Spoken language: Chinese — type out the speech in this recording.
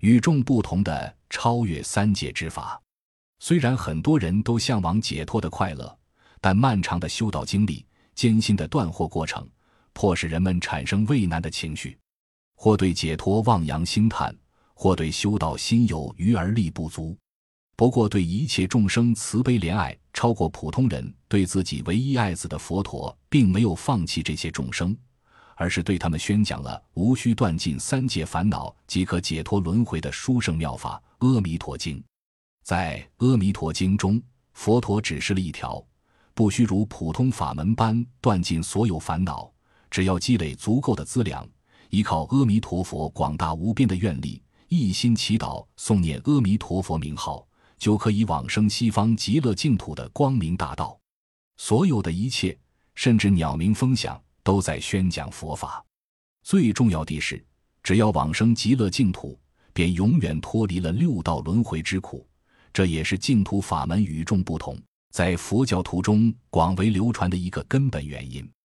与众不同的超越三界之法。虽然很多人都向往解脱的快乐，但漫长的修道经历、艰辛的断惑过程，迫使人们产生畏难的情绪，或对解脱望洋兴叹，或对修道心有余而力不足。不过，对一切众生慈悲怜爱，超过普通人对自己唯一爱子的佛陀，并没有放弃这些众生，而是对他们宣讲了无需断尽三界烦恼即可解脱轮回的殊胜妙法《阿弥陀经》。在《阿弥陀经》中，佛陀指示了一条：不需如普通法门般断尽所有烦恼，只要积累足够的资粮，依靠阿弥陀佛广大无边的愿力，一心祈祷诵念阿弥陀佛名号。就可以往生西方极乐净土的光明大道。所有的一切，甚至鸟鸣风响，都在宣讲佛法。最重要的是，只要往生极乐净土，便永远脱离了六道轮回之苦。这也是净土法门与众不同，在佛教徒中广为流传的一个根本原因。